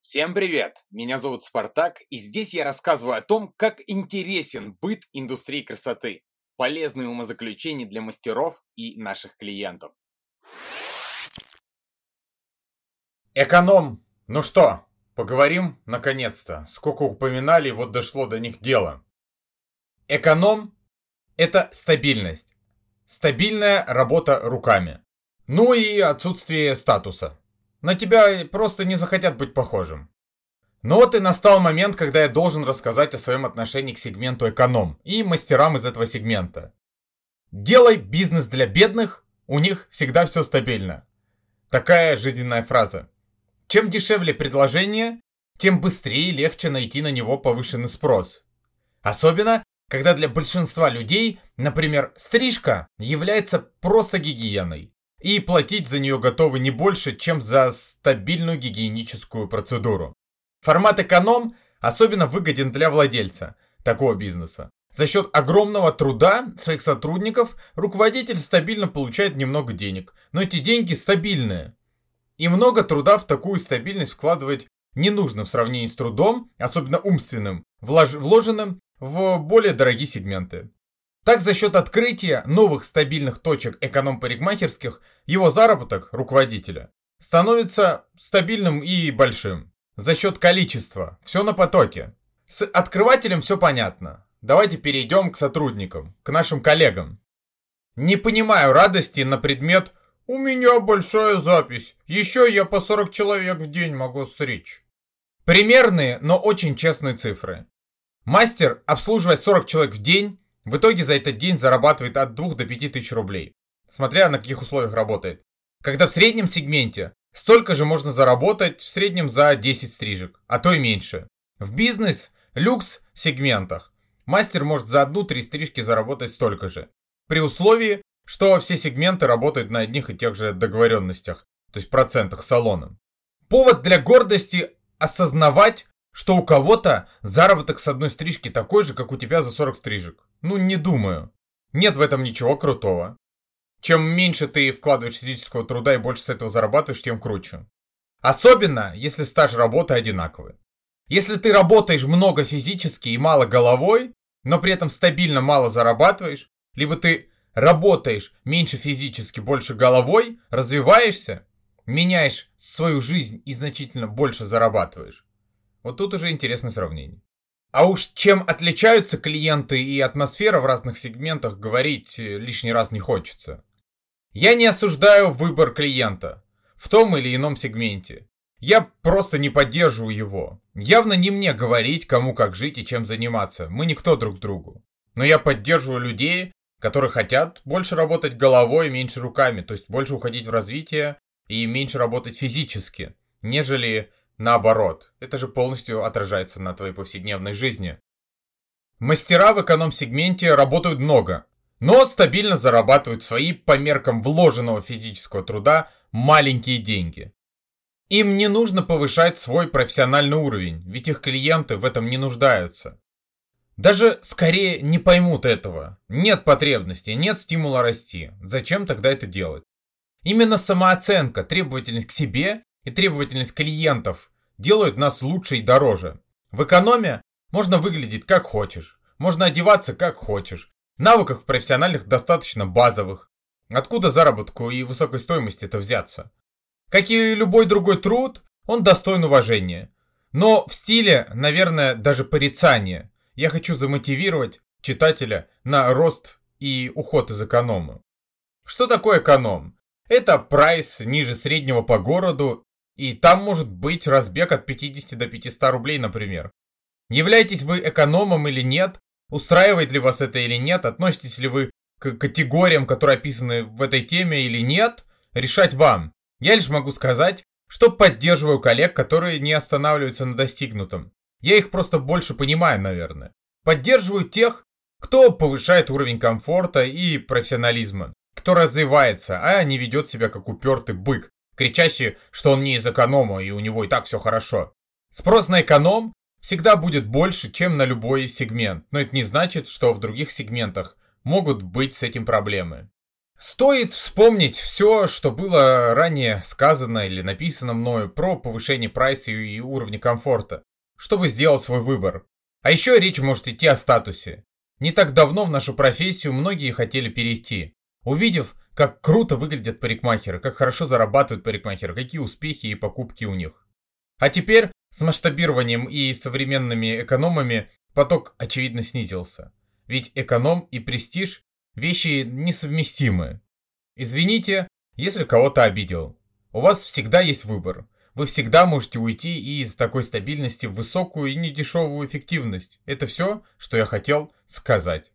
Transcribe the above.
Всем привет! Меня зовут Спартак, и здесь я рассказываю о том, как интересен быт индустрии красоты, полезные умозаключения для мастеров и наших клиентов. Эконом. Ну что, поговорим наконец-то. Сколько упоминали, вот дошло до них дело. Эконом – это стабильность. Стабильная работа руками. Ну и отсутствие статуса. На тебя просто не захотят быть похожим. Но вот и настал момент, когда я должен рассказать о своем отношении к сегменту эконом и мастерам из этого сегмента. Делай бизнес для бедных, у них всегда все стабильно. Такая жизненная фраза. Чем дешевле предложение, тем быстрее и легче найти на него повышенный спрос. Особенно, когда для большинства людей, например, стрижка является просто гигиеной и платить за нее готовы не больше, чем за стабильную гигиеническую процедуру. Формат эконом особенно выгоден для владельца такого бизнеса. За счет огромного труда своих сотрудников руководитель стабильно получает немного денег, но эти деньги стабильные. И много труда в такую стабильность вкладывать не нужно в сравнении с трудом, особенно умственным, вложенным в более дорогие сегменты. Так, за счет открытия новых стабильных точек эконом-парикмахерских, его заработок, руководителя, становится стабильным и большим. За счет количества. Все на потоке. С открывателем все понятно. Давайте перейдем к сотрудникам, к нашим коллегам. Не понимаю радости на предмет «У меня большая запись, еще я по 40 человек в день могу стричь». Примерные, но очень честные цифры. Мастер обслуживает 40 человек в день, в итоге за этот день зарабатывает от 2 до 5 тысяч рублей, смотря на каких условиях работает. Когда в среднем сегменте столько же можно заработать в среднем за 10 стрижек, а то и меньше. В бизнес, люкс сегментах мастер может за одну-три стрижки заработать столько же. При условии, что все сегменты работают на одних и тех же договоренностях, то есть процентах с салоном. Повод для гордости осознавать, что у кого-то заработок с одной стрижки такой же, как у тебя за 40 стрижек. Ну, не думаю. Нет в этом ничего крутого. Чем меньше ты вкладываешь физического труда и больше с этого зарабатываешь, тем круче. Особенно, если стаж работы одинаковый. Если ты работаешь много физически и мало головой, но при этом стабильно мало зарабатываешь, либо ты работаешь меньше физически, больше головой, развиваешься, меняешь свою жизнь и значительно больше зарабатываешь, вот тут уже интересное сравнение. А уж чем отличаются клиенты и атмосфера в разных сегментах, говорить э, лишний раз не хочется. Я не осуждаю выбор клиента в том или ином сегменте. Я просто не поддерживаю его. Явно не мне говорить, кому как жить и чем заниматься. Мы никто друг другу. Но я поддерживаю людей, которые хотят больше работать головой меньше руками, то есть больше уходить в развитие и меньше работать физически, нежели Наоборот, это же полностью отражается на твоей повседневной жизни. Мастера в эконом-сегменте работают много, но стабильно зарабатывают свои по меркам вложенного физического труда маленькие деньги. Им не нужно повышать свой профессиональный уровень, ведь их клиенты в этом не нуждаются. Даже скорее не поймут этого. Нет потребности, нет стимула расти. Зачем тогда это делать? Именно самооценка, требовательность к себе и требовательность клиентов делают нас лучше и дороже. В экономе можно выглядеть как хочешь, можно одеваться как хочешь. Навыков профессиональных достаточно базовых. Откуда заработку и высокой стоимости это взяться? Как и любой другой труд, он достоин уважения. Но в стиле, наверное, даже порицания. Я хочу замотивировать читателя на рост и уход из эконома. Что такое эконом? Это прайс ниже среднего по городу и там может быть разбег от 50 до 500 рублей, например. Являетесь вы экономом или нет? Устраивает ли вас это или нет? Относитесь ли вы к категориям, которые описаны в этой теме или нет? Решать вам. Я лишь могу сказать, что поддерживаю коллег, которые не останавливаются на достигнутом. Я их просто больше понимаю, наверное. Поддерживаю тех, кто повышает уровень комфорта и профессионализма, кто развивается, а не ведет себя как упертый бык, кричащий, что он не из эконома и у него и так все хорошо. Спрос на эконом всегда будет больше, чем на любой сегмент, но это не значит, что в других сегментах могут быть с этим проблемы. Стоит вспомнить все, что было ранее сказано или написано мною про повышение прайса и уровня комфорта, чтобы сделать свой выбор. А еще речь может идти о статусе. Не так давно в нашу профессию многие хотели перейти, увидев, как круто выглядят парикмахеры, как хорошо зарабатывают парикмахеры, какие успехи и покупки у них. А теперь с масштабированием и современными экономами поток очевидно снизился. Ведь эконом и престиж – вещи несовместимые. Извините, если кого-то обидел. У вас всегда есть выбор. Вы всегда можете уйти из такой стабильности в высокую и недешевую эффективность. Это все, что я хотел сказать.